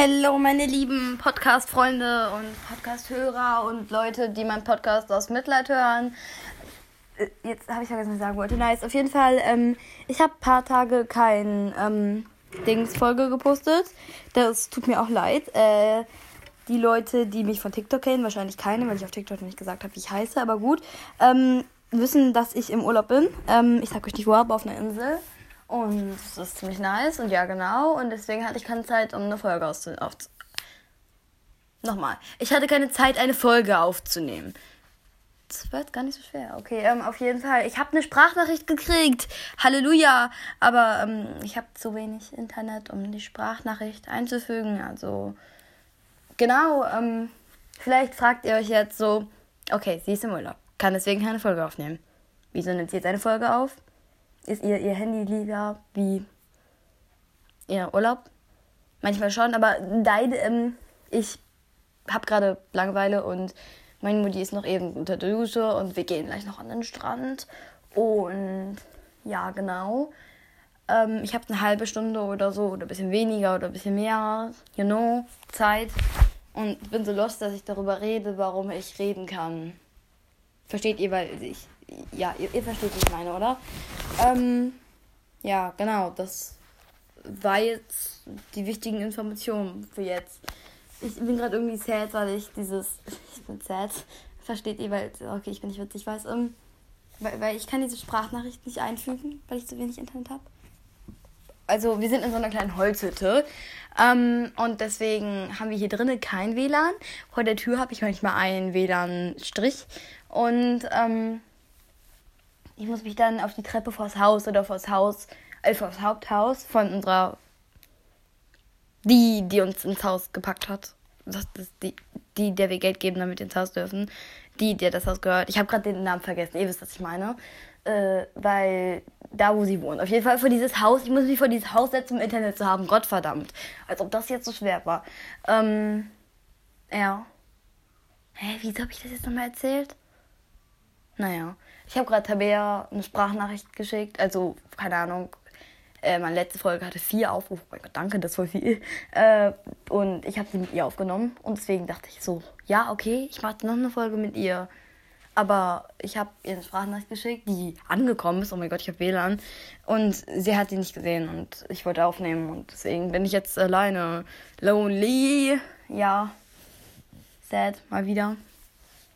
Hallo, meine lieben Podcast-Freunde und Podcast-Hörer und Leute, die meinen Podcast aus Mitleid hören. Äh, Jetzt habe ich vergessen, was ich sagen wollte. Nice, auf jeden Fall. Ähm, ich habe ein paar Tage kein ähm, Dings-Folge gepostet. Das tut mir auch leid. Äh, die Leute, die mich von TikTok kennen, wahrscheinlich keine, weil ich auf TikTok nicht gesagt habe, wie ich heiße, aber gut, ähm, wissen, dass ich im Urlaub bin. Ähm, ich sag euch nicht wo, aber auf einer Insel. Und das ist ziemlich nice. Und ja, genau. Und deswegen hatte ich keine Zeit, um eine Folge aufzunehmen. Nochmal. Ich hatte keine Zeit, eine Folge aufzunehmen. Das wird gar nicht so schwer. Okay, ähm, auf jeden Fall. Ich habe eine Sprachnachricht gekriegt. Halleluja. Aber ähm, ich habe zu wenig Internet, um die Sprachnachricht einzufügen. Also, genau. Ähm, vielleicht fragt ihr euch jetzt so, okay, sie ist im Urlaub. Kann deswegen keine Folge aufnehmen. Wieso nimmt sie jetzt eine Folge auf? Ist ihr ihr Handy lieber wie ihr Urlaub? Manchmal schon, aber nein, ähm, ich habe gerade Langeweile und meine Mutti ist noch eben unter der Dusche und wir gehen gleich noch an den Strand. Und ja, genau. Ähm, ich habe eine halbe Stunde oder so oder ein bisschen weniger oder ein bisschen mehr, you know, Zeit. Und bin so lost, dass ich darüber rede, warum ich reden kann. Versteht ihr, weil ich. Ja, ihr, ihr versteht, was ich meine, oder? Ähm, ja, genau. Das war jetzt die wichtigen Informationen für jetzt. Ich bin gerade irgendwie sad, weil ich dieses. Ich bin sad. Versteht ihr, weil. Okay, ich bin nicht witzig, weiß. Ähm, weil, weil ich kann diese Sprachnachricht nicht einfügen, weil ich zu wenig Internet habe. Also, wir sind in so einer kleinen Holzhütte. Ähm, und deswegen haben wir hier drinnen kein WLAN. Vor der Tür habe ich manchmal einen WLAN-Strich. Und ähm, ich muss mich dann auf die Treppe vors Haus oder vors Haus, äh, vors Haupthaus von unserer, die, die uns ins Haus gepackt hat. Das ist die, die, der wir Geld geben, damit wir ins Haus dürfen. Die, der das Haus gehört. Ich habe gerade den Namen vergessen, ihr wisst, was ich meine. Äh, weil da, wo sie wohnt. Auf jeden Fall vor dieses Haus. Ich muss mich vor dieses Haus setzen, um Internet zu haben. Gottverdammt. Als ob das jetzt so schwer war. Ähm, ja. Hä, wieso habe ich das jetzt nochmal erzählt? Naja. Ich habe gerade Tabea eine Sprachnachricht geschickt. Also, keine Ahnung. Äh, meine letzte Folge hatte vier Aufrufe. Oh mein Gott, danke, das voll viel. Äh, und ich habe sie mit ihr aufgenommen. Und deswegen dachte ich so, ja, okay, ich mache noch eine Folge mit ihr. Aber ich habe ihr eine Sprachnachricht geschickt, die angekommen ist. Oh mein Gott, ich habe WLAN. Und sie hat sie nicht gesehen. Und ich wollte aufnehmen. Und deswegen bin ich jetzt alleine. Lonely. Ja. Sad, mal wieder.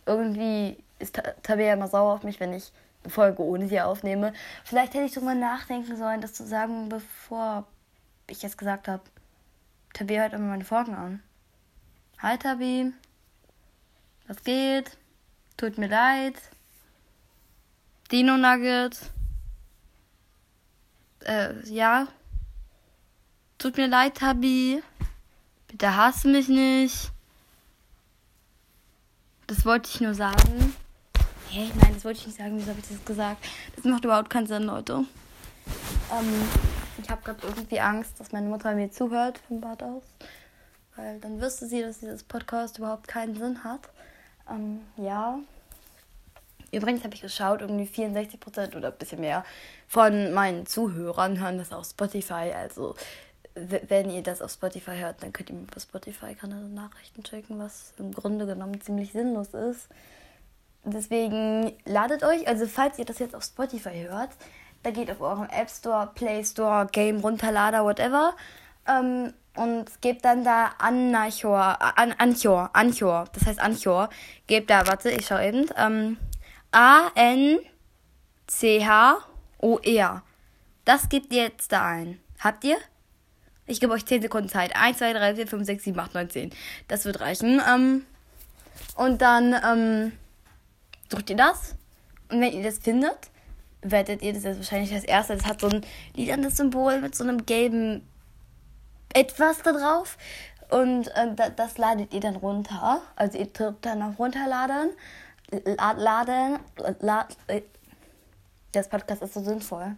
Irgendwie ist Tabea immer sauer auf mich, wenn ich eine Folge ohne sie aufnehme. Vielleicht hätte ich mal nachdenken sollen, das zu sagen, bevor ich jetzt gesagt habe. Tabea hört immer meine Folgen an. Hi Tabi. Was geht? Tut mir leid. Dino Nugget. Äh, ja. Tut mir leid, Tabi. Bitte hasse mich nicht. Das wollte ich nur sagen. Hä? Nein, das wollte ich nicht sagen. Wieso habe ich das gesagt? Das macht überhaupt keinen Sinn, Leute. Ähm, ich habe gerade irgendwie Angst, dass meine Mutter mir zuhört vom Bad aus. Weil dann wüsste sie, dass dieses Podcast überhaupt keinen Sinn hat. Ähm, ja. Übrigens habe ich geschaut, irgendwie 64% oder ein bisschen mehr von meinen Zuhörern hören das auf Spotify. Also, wenn ihr das auf Spotify hört, dann könnt ihr mir bei Spotify-Kanal Nachrichten schicken, was im Grunde genommen ziemlich sinnlos ist. Deswegen ladet euch, also falls ihr das jetzt auf Spotify hört, da geht auf eurem App Store, Play Store, Game Runterlader, whatever. Ähm, und gebt dann da Anchor, An Anchor, Anchor, das heißt Anchor. Gebt da, warte, ich schau eben, ähm, A-N-C-H-O-R. Das gebt ihr jetzt da ein. Habt ihr? Ich gebe euch 10 Sekunden Zeit. 1, 2, 3, 4, 5, 6, 7, 8, 9, 10. Das wird reichen. Ähm, und dann ähm, sucht ihr das. Und wenn ihr das findet, werdet ihr das jetzt wahrscheinlich als erstes. Das hat so ein lilanes Symbol mit so einem gelben etwas da drauf. Und äh, das ladet ihr dann runter. Also ihr drückt dann auf Runterladen. Laden. Lad, äh, das Podcast ist so sinnvoll.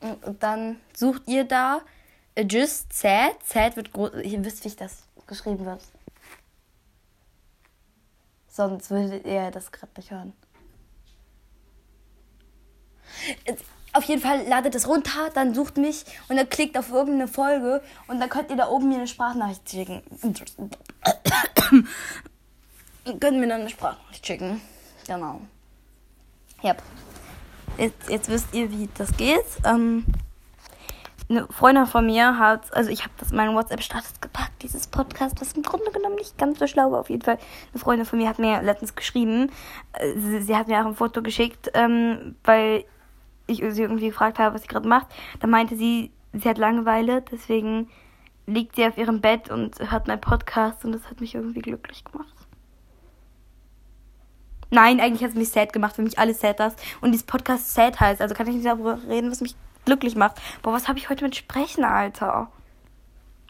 Und dann sucht ihr da Just Sad. Sad wird groß. Ihr wisst, wie das geschrieben wird. Sonst würdet ihr das gerade nicht hören. Auf jeden Fall ladet es runter, dann sucht mich und dann klickt auf irgendeine Folge und dann könnt ihr da oben mir eine Sprachnachricht schicken. könnt mir dann eine Sprachnachricht schicken. Genau. Yep. Jetzt, jetzt wisst ihr, wie das geht. Ähm, eine Freundin von mir hat, also ich habe das in meinen WhatsApp-Status gepackt, dieses Podcast, was im Grunde genommen nicht ganz so schlau war. Auf jeden Fall, eine Freundin von mir hat mir letztens geschrieben, äh, sie, sie hat mir auch ein Foto geschickt, ähm, weil ich sie irgendwie gefragt habe, was sie gerade macht. Da meinte sie, sie hat Langeweile, deswegen liegt sie auf ihrem Bett und hört meinen Podcast und das hat mich irgendwie glücklich gemacht. Nein, eigentlich hat es mich sad gemacht, für mich alles sad das. Und dieses Podcast sad heißt, also kann ich nicht darüber reden, was mich glücklich macht. Boah, was habe ich heute mit Sprechen, Alter?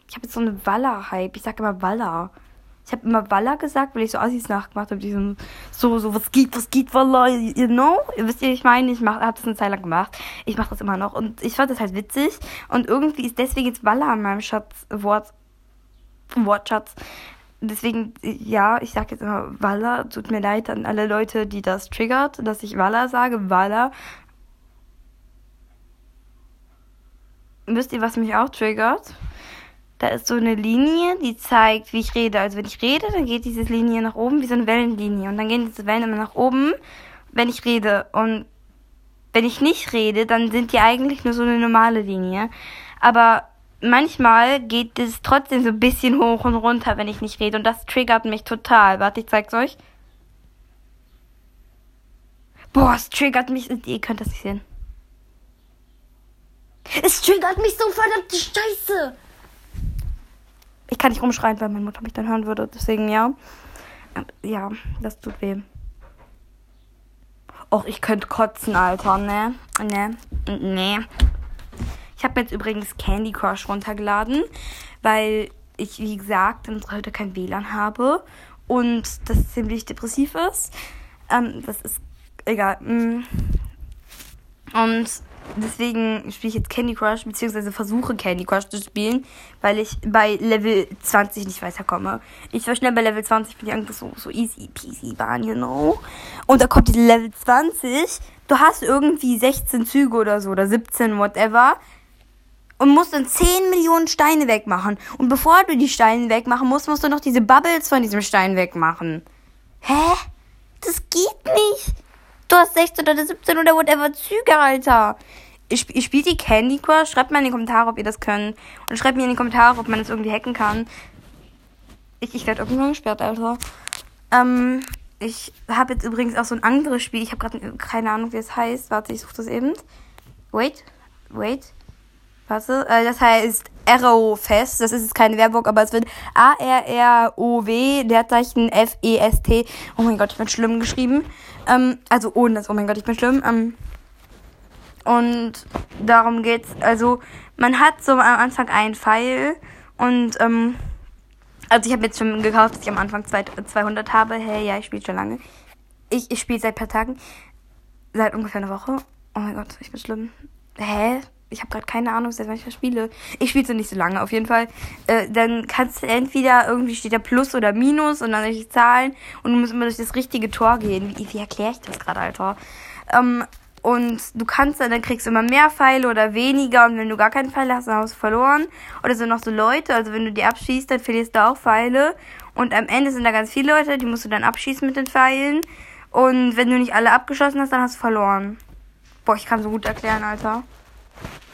Ich habe jetzt so eine Walla-Hype. Ich sage immer Walla. Ich habe immer Walla gesagt, weil ich so Assis nachgemacht habe. Diesem so, so, was geht, was geht, Walla, you know? Ihr wisst ihr, ich meine, ich habe das eine Zeit lang gemacht. Ich mache das immer noch. Und ich fand das halt witzig. Und irgendwie ist deswegen jetzt Walla an meinem Schatz, Wort, Wortschatz. Deswegen, ja, ich sage jetzt immer Walla. Tut mir leid an alle Leute, die das triggert, dass ich Walla sage. Walla. Wisst ihr, was mich auch triggert? Da ist so eine Linie, die zeigt, wie ich rede. Also wenn ich rede, dann geht diese Linie nach oben wie so eine Wellenlinie. Und dann gehen diese Wellen immer nach oben, wenn ich rede. Und wenn ich nicht rede, dann sind die eigentlich nur so eine normale Linie. Aber manchmal geht es trotzdem so ein bisschen hoch und runter, wenn ich nicht rede. Und das triggert mich total. Warte, ich zeig's euch. Boah, es triggert mich. Ihr könnt das nicht sehen. Es triggert mich so verdammte Scheiße. Ich kann nicht rumschreien, weil meine Mutter mich dann hören würde. Deswegen ja. Ja, das tut weh. Och, ich könnte kotzen, Alter. Ne? Ne? Ne. Ich habe jetzt übrigens Candy Crush runtergeladen, weil ich, wie gesagt, heute kein WLAN habe und das ziemlich depressiv ist. Ähm, das ist egal. Mm. Und deswegen spiele ich jetzt Candy Crush, beziehungsweise versuche Candy Crush zu spielen, weil ich bei Level 20 nicht weiterkomme. Ich war schnell bei Level 20, bin ich so, so easy peasy Bahn, you know. Und da kommt die Level 20, du hast irgendwie 16 Züge oder so, oder 17, whatever. Und musst dann 10 Millionen Steine wegmachen. Und bevor du die Steine wegmachen musst, musst du noch diese Bubbles von diesem Stein wegmachen. Hä? Das geht nicht. Du hast 16 oder 17 oder whatever Züge, Alter. Ich, ich spiele die Candy Crush. Schreibt mal in die Kommentare, ob ihr das könnt. Und schreibt mir in die Kommentare, ob man das irgendwie hacken kann. Ich, ich werde irgendwann gesperrt, Alter. Ähm, ich habe jetzt übrigens auch so ein anderes Spiel. Ich habe gerade keine Ahnung, wie es heißt. Warte, ich suche das eben. Wait, wait. Warte, äh, das heißt Arrowfest. Das ist jetzt keine Werbung, aber es wird A-R-R-O-W, Leerzeichen F-E-S-T. Oh mein Gott, ich bin schlimm geschrieben. Ähm, also ohne das, oh mein Gott, ich bin schlimm. Ähm, und darum geht's. Also, man hat so am Anfang einen Pfeil und, ähm, also ich habe jetzt schon gekauft, dass ich am Anfang 200 habe. Hey, ja, ich spiele schon lange. Ich, ich spiele seit ein paar Tagen. Seit ungefähr einer Woche. Oh mein Gott, ich bin schlimm. Hä? ich habe gerade keine Ahnung, seit wann ich das spiele. Ich spiele so nicht so lange, auf jeden Fall. Äh, dann kannst du entweder irgendwie steht da Plus oder Minus und dann durch die Zahlen und du musst immer durch das richtige Tor gehen. Wie, wie erkläre ich das gerade, Alter? Ähm, und du kannst dann, dann kriegst du immer mehr Pfeile oder weniger und wenn du gar keinen Pfeil hast, dann hast du verloren. Oder sind noch so Leute, also wenn du die abschießt, dann verlierst du auch Pfeile. Und am Ende sind da ganz viele Leute, die musst du dann abschießen mit den Pfeilen. Und wenn du nicht alle abgeschossen hast, dann hast du verloren. Boah, ich kann so gut erklären, Alter.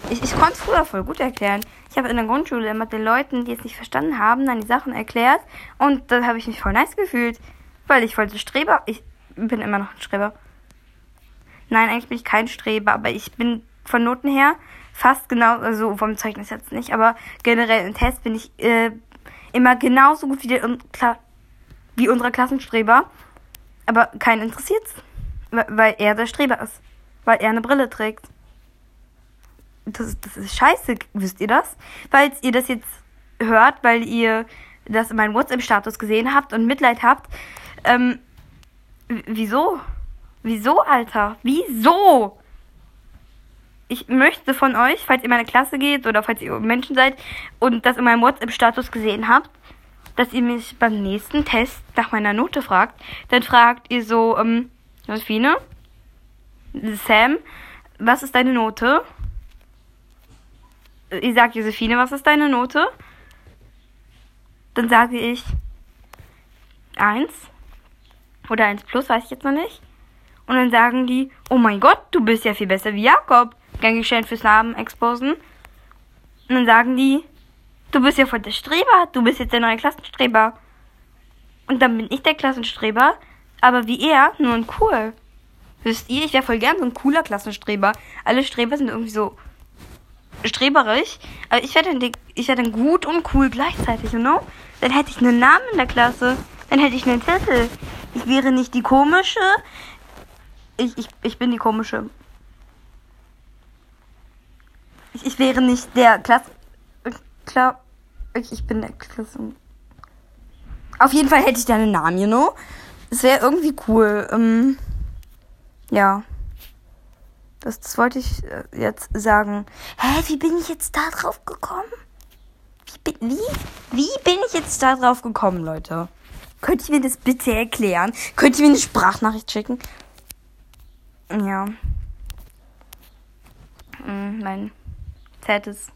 Ich, ich konnte es früher voll gut erklären. Ich habe in der Grundschule immer den Leuten, die es nicht verstanden haben, dann die Sachen erklärt. Und dann habe ich mich voll nice gefühlt. Weil ich wollte Streber. Ich bin immer noch ein Streber. Nein, eigentlich bin ich kein Streber, aber ich bin von Noten her fast genau, also vom Zeugnis jetzt nicht, aber generell im Test bin ich äh, immer genauso gut wie, der, wie unsere Klassenstreber. Aber keinen interessiert's. Weil er der Streber ist. Weil er eine Brille trägt das, das ist scheiße, wisst ihr das? Falls ihr das jetzt hört, weil ihr das in meinem WhatsApp-Status gesehen habt und Mitleid habt, ähm, wieso? Wieso, Alter? Wieso? Ich möchte von euch, falls ihr in meine Klasse geht oder falls ihr Menschen seid und das in meinem WhatsApp-Status gesehen habt, dass ihr mich beim nächsten Test nach meiner Note fragt. Dann fragt ihr so, ähm, Josephine, Sam, was ist deine Note? Ich sage Josephine, was ist deine Note? Dann sage ich 1 oder 1 plus, weiß ich jetzt noch nicht. Und dann sagen die, oh mein Gott, du bist ja viel besser wie Jakob. Geschehen fürs Namen exposen. Und dann sagen die, du bist ja voll der Streber, du bist jetzt der neue Klassenstreber. Und dann bin ich der Klassenstreber, aber wie er, nur ein cool. Wisst ihr, ich wäre voll gern so ein cooler Klassenstreber. Alle Streber sind irgendwie so streberisch. Aber ich wäre dann, wär dann gut und cool gleichzeitig, you know? Dann hätte ich einen Namen in der Klasse. Dann hätte ich einen Titel. Ich wäre nicht die komische. Ich, ich, ich bin die komische. Ich, ich wäre nicht der Klasse. Klar. Ich, ich bin der Klasse. Auf jeden Fall hätte ich da einen Namen, you know? Das wäre irgendwie cool. Ähm, ja. Das, das wollte ich äh, jetzt sagen. Hä, wie bin ich jetzt da drauf gekommen? Wie wie, wie bin ich jetzt da drauf gekommen, Leute? Könnt ihr mir das bitte erklären? Könnt ihr mir eine Sprachnachricht schicken? Ja. Hm, mein zartes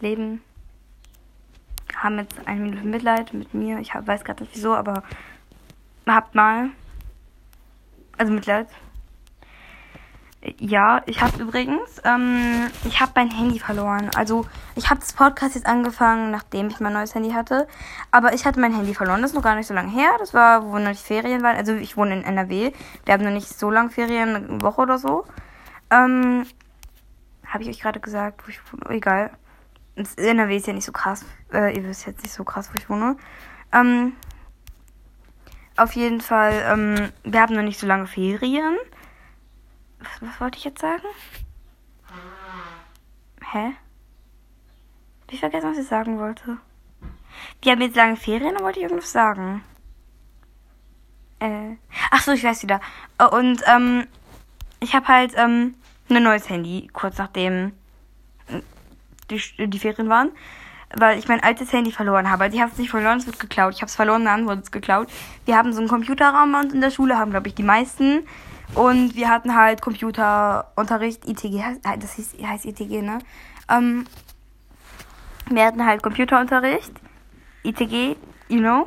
Leben haben jetzt eine Minute Mitleid mit mir. Ich weiß gerade nicht wieso, aber habt mal. Also Mitleid. Ja, ich habe übrigens, ähm, ich habe mein Handy verloren. Also ich habe das Podcast jetzt angefangen, nachdem ich mein neues Handy hatte. Aber ich hatte mein Handy verloren. Das ist noch gar nicht so lange her. Das war, wo noch nicht Ferien waren. Also ich wohne in NRW. Wir haben noch nicht so lange Ferien, eine Woche oder so. Ähm, habe ich euch gerade gesagt, wo ich wohne? Egal. Das NRW ist ja nicht so krass. Äh, ihr wisst jetzt nicht so krass, wo ich wohne. Ähm, auf jeden Fall, ähm, wir haben noch nicht so lange Ferien. Was, was wollte ich jetzt sagen? Hä? Ich vergessen, was ich sagen wollte. Wir haben jetzt lange Ferien, dann wollte ich irgendwas sagen. Äh. Ach so, ich weiß wieder. Und, ähm, ich habe halt, ähm, ein neues Handy, kurz nachdem die, die Ferien waren, weil ich mein altes Handy verloren habe. Also ich habe es nicht verloren, es wird geklaut. Ich habe es verloren, dann wurde es geklaut. Wir haben so einen Computerraum bei uns in der Schule, haben glaube ich die meisten. Und wir hatten halt Computerunterricht, ITG, das hieß, heißt ITG, ne? Ähm, wir hatten halt Computerunterricht, ITG, you know.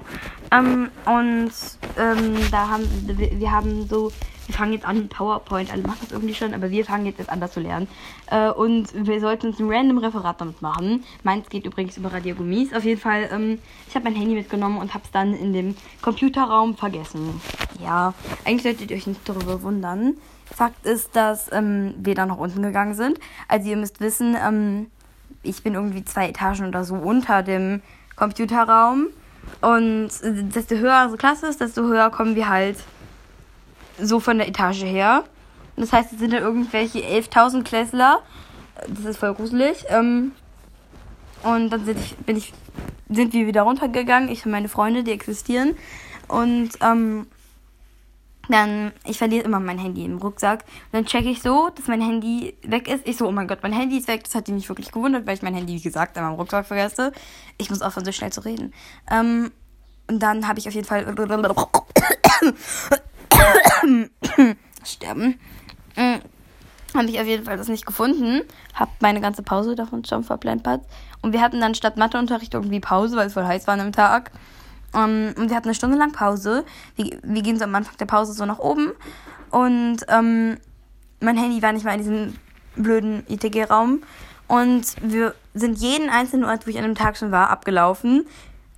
Ähm, und ähm, da haben wir haben so wir fangen jetzt an, PowerPoint, alle machen das irgendwie schon, aber wir fangen jetzt, jetzt an, das zu lernen. Äh, und wir sollten uns ein random Referat damit machen. Meins geht übrigens über Radiogummis. Auf jeden Fall, ähm, ich habe mein Handy mitgenommen und habe es dann in dem Computerraum vergessen. Ja, eigentlich solltet ihr euch nicht darüber wundern. Fakt ist, dass ähm, wir dann nach unten gegangen sind. Also ihr müsst wissen, ähm, ich bin irgendwie zwei Etagen oder so unter dem Computerraum. Und äh, desto höher unsere Klasse ist, desto höher kommen wir halt so von der Etage her. Das heißt, es sind da irgendwelche 11.000 Klässler. Das ist voll gruselig. Ähm, und dann sind, ich, bin ich, sind wir wieder runtergegangen. Ich und meine Freunde, die existieren. Und ähm, dann, ich verliere immer mein Handy im Rucksack. Und dann checke ich so, dass mein Handy weg ist. Ich so, oh mein Gott, mein Handy ist weg. Das hat die nicht wirklich gewundert, weil ich mein Handy, wie gesagt, in meinem Rucksack vergesse. Ich muss aufhören, so schnell zu reden. Ähm, und dann habe ich auf jeden Fall sterben. Mhm. Habe ich auf jeden Fall das nicht gefunden. Hab meine ganze Pause davon schon verplempert. Und wir hatten dann statt Matheunterricht irgendwie Pause, weil es voll heiß war am Tag. Um, ähm, und wir hatten eine Stunde lang Pause. Wir, wir gehen so am Anfang der Pause so nach oben. Und ähm, mein Handy war nicht mal in diesem blöden ITG-Raum. Und wir sind jeden einzelnen Ort, wo ich an dem Tag schon war, abgelaufen.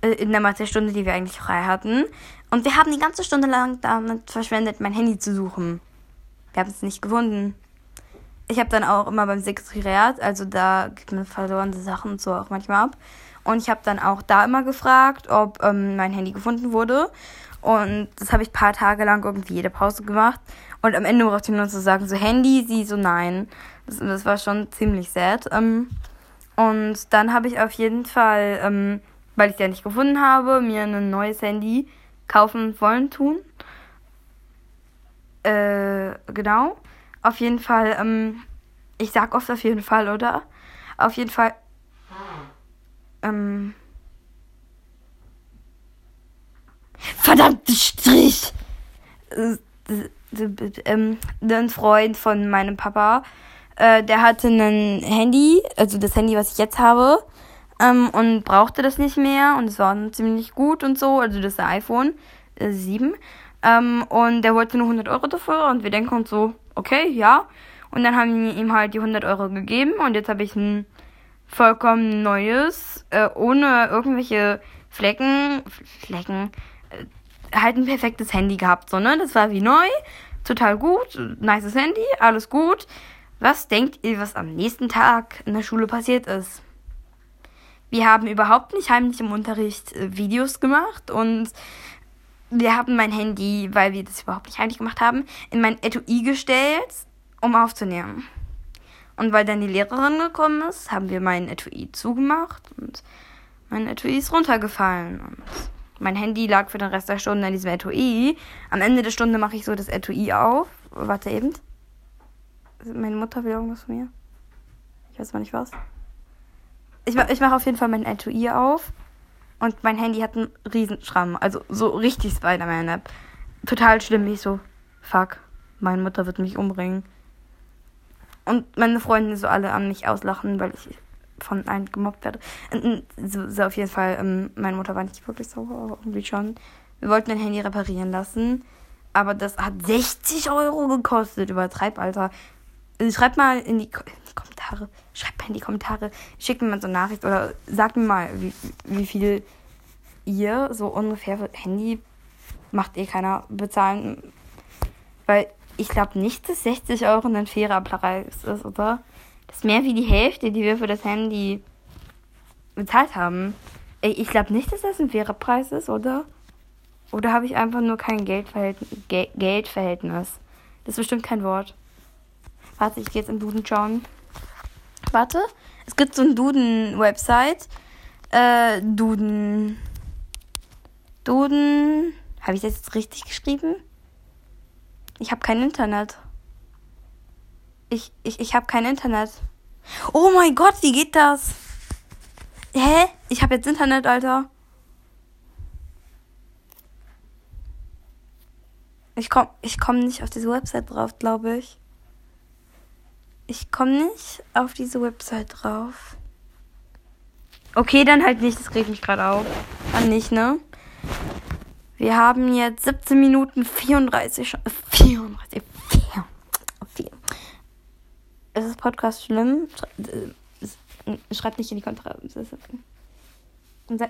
Äh, in der Mathestunde, die wir eigentlich frei hatten. Und wir haben die ganze Stunde lang damit verschwendet, mein Handy zu suchen. Wir haben es nicht gefunden. Ich habe dann auch immer beim Sekretariat, also da gibt man verlorene Sachen und so auch manchmal ab. Und ich habe dann auch da immer gefragt, ob ähm, mein Handy gefunden wurde. Und das habe ich ein paar Tage lang irgendwie jede Pause gemacht. Und am Ende brauchte ich nur zu sagen, so Handy, sie so nein. Das, das war schon ziemlich sad. Ähm, und dann habe ich auf jeden Fall, ähm, weil ich es ja nicht gefunden habe, mir ein neues Handy kaufen wollen tun. Äh, genau. Auf jeden Fall, ähm, ich sag oft auf jeden Fall, oder? Auf jeden Fall, ähm, verdammte Strich! Äh, ähm, ein Freund von meinem Papa Äh, der hatte ein Handy, also das Handy, was ich jetzt habe, ähm, und brauchte das nicht mehr und es war ziemlich gut und so, also das iPhone äh, 7. Ähm, und der wollte nur 100 Euro dafür und wir denken uns so, okay, ja. Und dann haben wir ihm halt die 100 Euro gegeben und jetzt habe ich ein vollkommen neues, äh, ohne irgendwelche Flecken, Flecken, äh, halt ein perfektes Handy gehabt, so, ne? Das war wie neu, total gut, nices Handy, alles gut. Was denkt ihr, was am nächsten Tag in der Schule passiert ist? Wir haben überhaupt nicht heimlich im Unterricht äh, Videos gemacht und wir haben mein Handy, weil wir das überhaupt nicht heimlich gemacht haben, in mein Etui gestellt, um aufzunehmen. Und weil dann die Lehrerin gekommen ist, haben wir mein Etui zugemacht und mein Etui ist runtergefallen. Und mein Handy lag für den Rest der Stunde in diesem Etui. Am Ende der Stunde mache ich so das Etui auf. Warte eben. Meine Mutter will irgendwas von mir. Ich weiß mal nicht was. Ich, ich mache auf jeden Fall mein Etui auf. Und mein Handy hat einen Riesenschramm. Also so richtig Spider-Man-App. Total schlimm. Ich so, fuck, meine Mutter wird mich umbringen. Und meine Freunde so alle an mich auslachen, weil ich von allen gemobbt werde. Und so, so auf jeden Fall, ähm, meine Mutter war nicht wirklich sauer, aber irgendwie schon. Wir wollten ein Handy reparieren lassen. Aber das hat 60 Euro gekostet. Übertreib, Alter. Schreibt mal in die, die Kommentare. Schreibt mal in die Kommentare. Schickt mir mal so eine Nachricht oder sagt mir mal, wie, wie viel ihr so ungefähr für Handy macht eh keiner bezahlen. Weil ich glaube nicht, dass 60 Euro ein fairer Preis ist, oder? Das ist mehr wie die Hälfte, die wir für das Handy bezahlt haben. Ich glaube nicht, dass das ein fairer Preis ist, oder? Oder habe ich einfach nur kein Geldverhältnis, Ge Geldverhältnis? Das ist bestimmt kein Wort. Warte, ich gehe jetzt im Duden schauen. Warte, es gibt so ein Duden-Website. Äh, Duden. Duden. Habe ich das jetzt richtig geschrieben? Ich habe kein Internet. Ich, ich, ich habe kein Internet. Oh mein Gott, wie geht das? Hä? Ich habe jetzt Internet, Alter. Ich komm, ich komm nicht auf diese Website drauf, glaube ich. Ich komme nicht auf diese Website drauf. Okay, dann halt nicht. Das regt mich gerade auf. Dann nicht, ne? Wir haben jetzt 17 Minuten 34. 34. 4, 4. Ist das Podcast schlimm? Schreibt nicht in die Kommentare.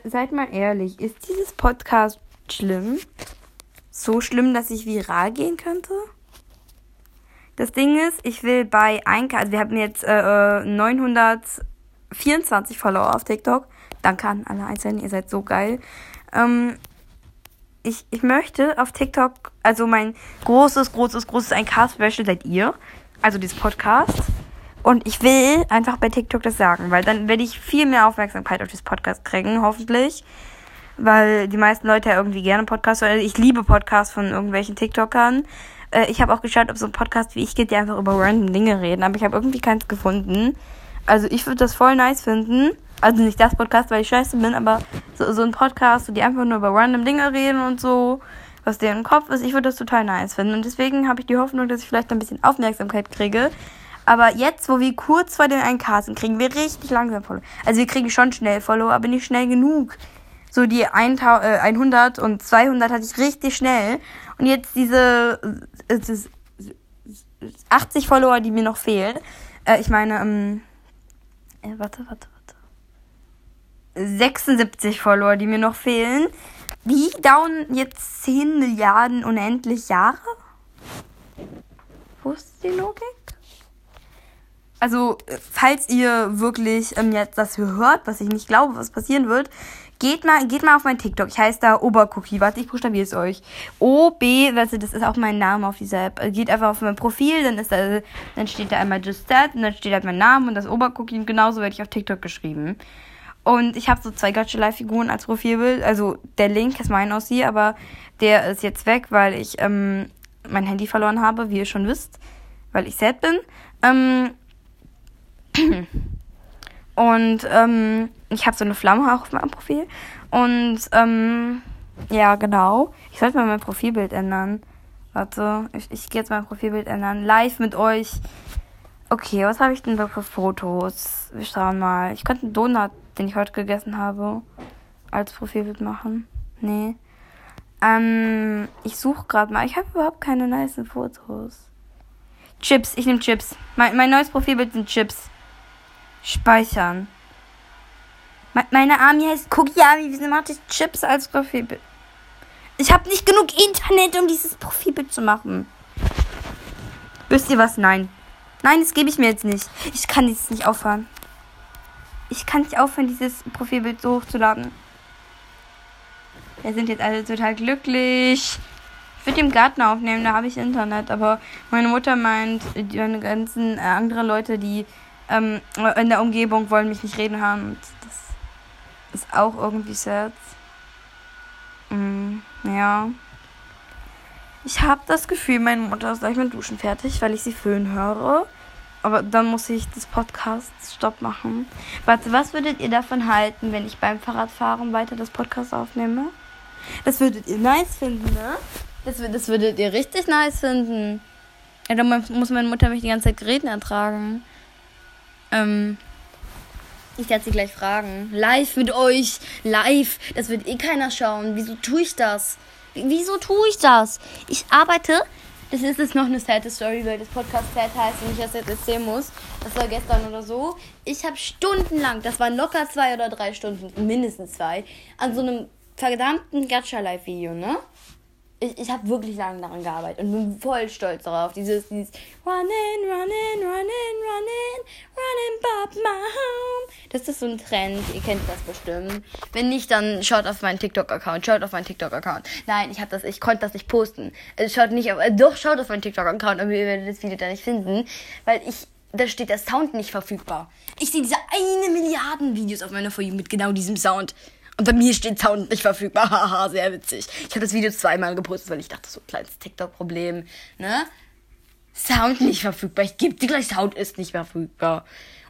Seid mal ehrlich. Ist dieses Podcast schlimm? So schlimm, dass ich viral gehen könnte? Das Ding ist, ich will bei 1K, also wir haben jetzt äh, 924 Follower auf TikTok. Danke an alle Einzelnen, ihr seid so geil. Ähm, ich, ich möchte auf TikTok, also mein großes, großes, großes 1K-Special seid ihr. Also dieses Podcast. Und ich will einfach bei TikTok das sagen, weil dann werde ich viel mehr Aufmerksamkeit auf dieses Podcast kriegen, hoffentlich. Weil die meisten Leute ja irgendwie gerne Podcasts hören. Ich liebe Podcasts von irgendwelchen TikTokern. Äh, ich habe auch geschaut, ob so ein Podcast wie ich geht, die einfach über random Dinge reden, aber ich habe irgendwie keins gefunden. Also ich würde das voll nice finden. Also nicht das Podcast, weil ich scheiße bin, aber so, so ein Podcast, wo die einfach nur über random Dinge reden und so, was deren Kopf ist. Ich würde das total nice finden. Und deswegen habe ich die Hoffnung, dass ich vielleicht ein bisschen Aufmerksamkeit kriege. Aber jetzt, wo wir kurz vor den 1K sind, kriegen wir richtig langsam Follow. Also wir kriegen schon schnell Follow, aber nicht schnell genug. So die 100 und 200 hatte ich richtig schnell. Und jetzt diese 80 Follower, die mir noch fehlen. Äh, ich meine, ähm, äh, warte, warte, warte. 76 Follower, die mir noch fehlen. Die dauern jetzt 10 Milliarden unendlich Jahre? Wo ist die Logik? Also, äh, falls ihr wirklich ähm, jetzt das hört, was ich nicht glaube, was passieren wird, Geht mal, geht mal auf mein TikTok. Ich heiße da Obercookie. Warte, ich buchstabiere es euch. O-B, also das ist auch mein Name auf dieser App. Geht einfach auf mein Profil, dann ist da, dann steht da einmal Just That und dann steht halt mein Name und das Obercookie und genauso werde ich auf TikTok geschrieben. Und ich habe so zwei Gacha Life Figuren als Profilbild. Also der Link ist mein aus hier, aber der ist jetzt weg, weil ich ähm, mein Handy verloren habe, wie ihr schon wisst, weil ich sad bin. Ähm, und ähm, ich habe so eine Flamme auch auf meinem Profil. Und ähm, ja, genau. Ich sollte mal mein Profilbild ändern. Warte, ich, ich gehe jetzt mein Profilbild ändern. Live mit euch. Okay, was habe ich denn da für Fotos? Wir schauen mal. Ich könnte einen Donut, den ich heute gegessen habe, als Profilbild machen. Nee. Ähm, ich suche gerade mal. Ich habe überhaupt keine nice Fotos. Chips, ich nehme Chips. Mein, mein neues Profilbild sind Chips. Speichern. Me meine Army heißt Cookie Army. Wieso mache ich Chips als Profilbild? Ich habe nicht genug Internet, um dieses Profilbild zu machen. Wisst ihr was? Nein. Nein, das gebe ich mir jetzt nicht. Ich kann dieses nicht aufhören. Ich kann nicht aufhören, dieses Profilbild so hochzuladen. Wir sind jetzt alle total glücklich. Ich würde im Garten aufnehmen, da habe ich Internet. Aber meine Mutter meint, die ganzen äh, andere Leute, die ähm, in der Umgebung wollen mich nicht reden hören. Und das ist auch irgendwie sad. Mm, ja. Ich habe das Gefühl, meine Mutter ist gleich mit Duschen fertig, weil ich sie föhnen höre. Aber dann muss ich das Podcast Stopp machen. Warte, was würdet ihr davon halten, wenn ich beim Fahrradfahren weiter das Podcast aufnehme? Das würdet ihr nice finden, ne? Das, das würdet ihr richtig nice finden. Ja, dann muss meine Mutter mich die ganze Zeit Geräten ertragen. Ähm. Ich werde sie gleich fragen. Live mit euch. Live. Das wird eh keiner schauen. Wieso tue ich das? Wieso tue ich das? Ich arbeite. Das ist jetzt noch eine sad Story, weil das Podcast sad heißt und ich das jetzt erzählen muss. Das war gestern oder so. Ich habe stundenlang, das waren locker zwei oder drei Stunden, mindestens zwei, an so einem verdammten Gacha-Live-Video, ne? Ich, ich habe wirklich lange daran gearbeitet und bin voll stolz darauf. Dieses, dieses Running, running, running, running, running, Bob my home. Das ist so ein Trend, ihr kennt das bestimmt. Wenn nicht, dann schaut auf meinen TikTok-Account, schaut auf meinen TikTok-Account. Nein, ich habe das, ich konnte das nicht posten. Also schaut nicht auf, äh, doch, schaut auf meinen TikTok-Account, aber ihr werdet das Video da nicht finden, weil ich, da steht der Sound nicht verfügbar. Ich sehe diese eine Milliarden Videos auf meiner Folie mit genau diesem Sound. Und bei mir steht Sound nicht verfügbar. Haha, sehr witzig. Ich habe das Video zweimal gepostet, weil ich dachte, so ein kleines TikTok-Problem. Ne? Sound nicht verfügbar. Ich gebe dir gleich, Sound ist nicht verfügbar.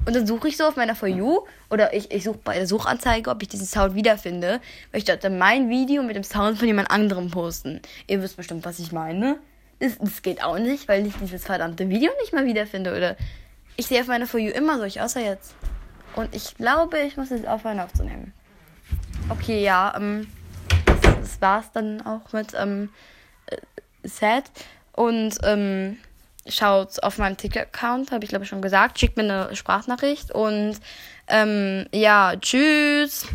Und dann suche ich so auf meiner For You oder ich, ich suche bei der Suchanzeige, ob ich diesen Sound wiederfinde. Weil ich dachte, mein Video mit dem Sound von jemand anderem posten. Ihr wisst bestimmt, was ich meine. Das, das geht auch nicht, weil ich dieses verdammte Video nicht mal wiederfinde. Oder ich sehe auf meiner For You immer solch, außer jetzt. Und ich glaube, ich muss jetzt aufhören aufzunehmen. Okay, ja, ähm, das, das war's dann auch mit ähm, äh, Set. Und ähm, schaut auf meinem TikTok-Account, habe ich glaube ich schon gesagt. Schickt mir eine Sprachnachricht und ähm, ja, tschüss.